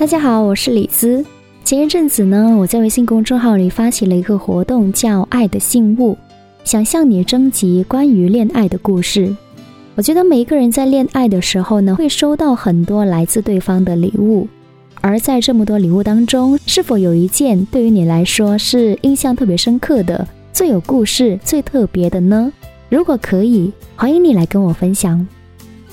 大家好，我是李兹。前一阵子呢，我在微信公众号里发起了一个活动，叫“爱的信物”，想向你征集关于恋爱的故事。我觉得每一个人在恋爱的时候呢，会收到很多来自对方的礼物，而在这么多礼物当中，是否有一件对于你来说是印象特别深刻的、最有故事、最特别的呢？如果可以，欢迎你来跟我分享。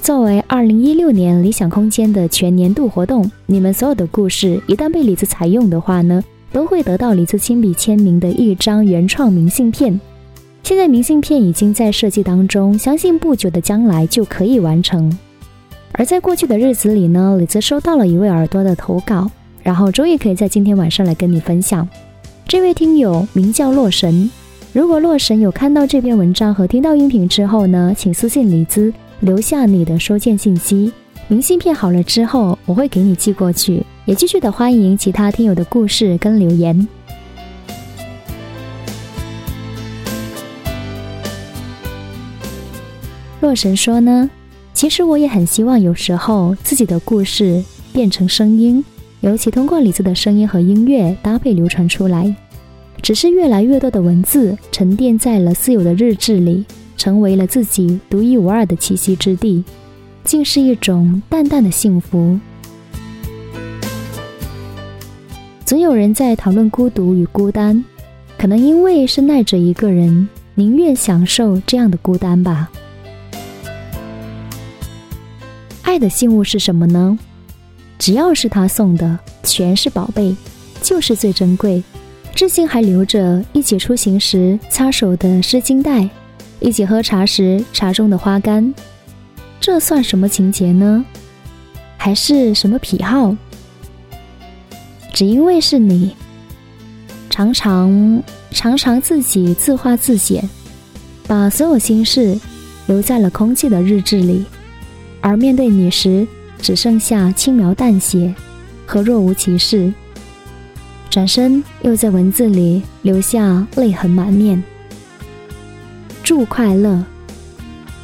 作为二零一六年理想空间的全年度活动，你们所有的故事一旦被李子采用的话呢，都会得到李子亲笔签名的一张原创明信片。现在明信片已经在设计当中，相信不久的将来就可以完成。而在过去的日子里呢，李子收到了一位耳朵的投稿，然后终于可以在今天晚上来跟你分享。这位听友名叫洛神，如果洛神有看到这篇文章和听到音频之后呢，请私信李子。留下你的收件信息，明信片好了之后，我会给你寄过去。也继续的欢迎其他听友的故事跟留言。洛神说呢，其实我也很希望有时候自己的故事变成声音，尤其通过李子的声音和音乐搭配流传出来。只是越来越多的文字沉淀在了私有的日志里。成为了自己独一无二的栖息之地，竟是一种淡淡的幸福。总有人在讨论孤独与孤单，可能因为是耐着一个人，宁愿享受这样的孤单吧。爱的信物是什么呢？只要是他送的，全是宝贝，就是最珍贵。至今还留着一起出行时擦手的湿巾袋。一起喝茶时，茶中的花干，这算什么情节呢？还是什么癖好？只因为是你，常常常常自己自画自写，把所有心事留在了空气的日志里，而面对你时，只剩下轻描淡写和若无其事，转身又在文字里留下泪痕满面。祝快乐，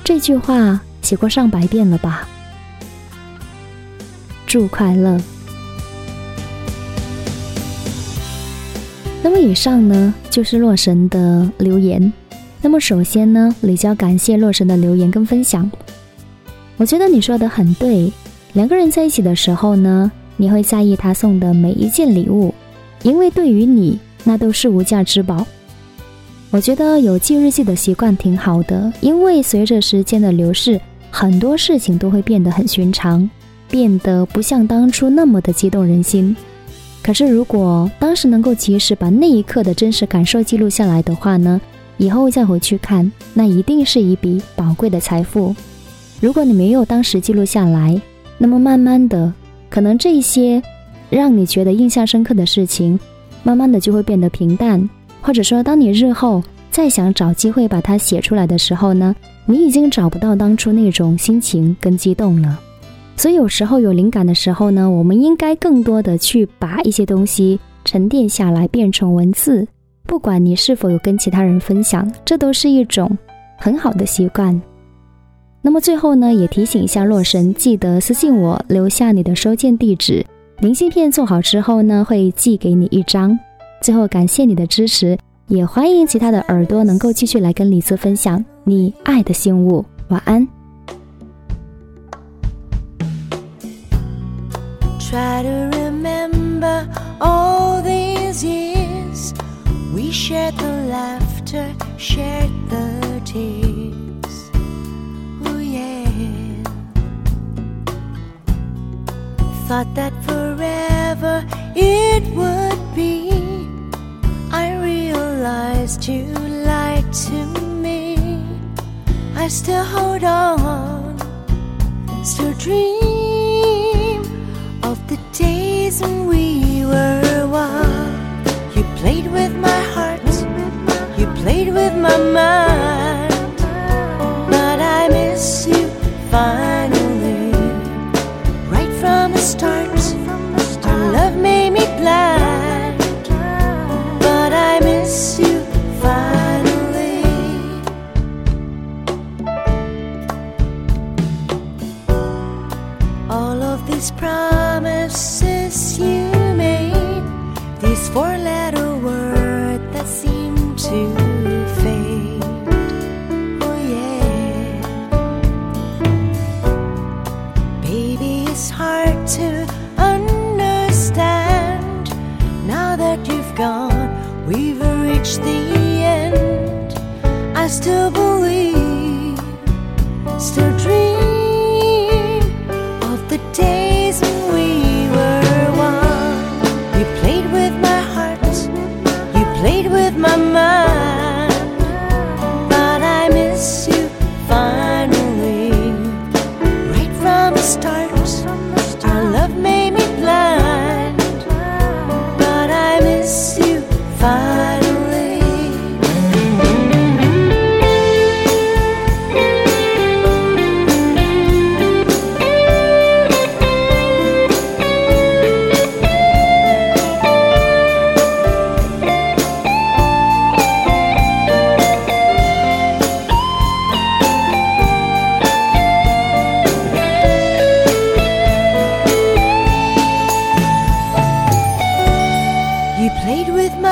这句话写过上百遍了吧？祝快乐。那么以上呢，就是洛神的留言。那么首先呢，李娇感谢洛神的留言跟分享。我觉得你说的很对，两个人在一起的时候呢，你会在意他送的每一件礼物，因为对于你，那都是无价之宝。我觉得有记日记的习惯挺好的，因为随着时间的流逝，很多事情都会变得很寻常，变得不像当初那么的激动人心。可是如果当时能够及时把那一刻的真实感受记录下来的话呢，以后再回去看，那一定是一笔宝贵的财富。如果你没有当时记录下来，那么慢慢的，可能这些让你觉得印象深刻的事情，慢慢的就会变得平淡。或者说，当你日后再想找机会把它写出来的时候呢，你已经找不到当初那种心情跟激动了。所以有时候有灵感的时候呢，我们应该更多的去把一些东西沉淀下来，变成文字。不管你是否有跟其他人分享，这都是一种很好的习惯。那么最后呢，也提醒一下洛神，记得私信我，留下你的收件地址。明信片做好之后呢，会寄给你一张。最后，感谢你的支持，也欢迎其他的耳朵能够继续来跟李子分享你爱的信物。晚安。realized I still hold on, still dream of the days when we were one. You played with my heart, you played with my mind, still believe,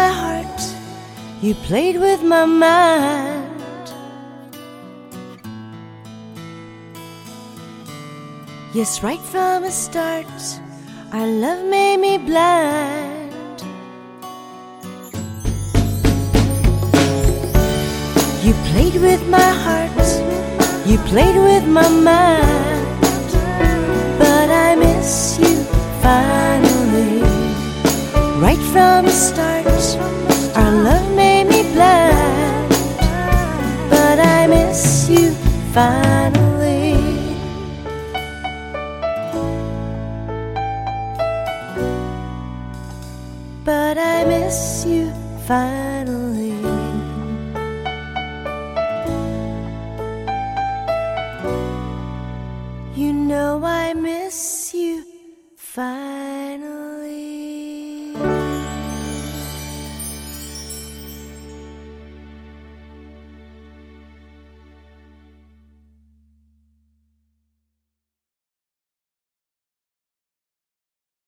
my heart, you played with my mind. Yes, right from the start, our love made me blind. You played with my heart, you played with my mind, but I miss you finally. From the start, our love made me blind, but I miss you finally. But I miss you finally.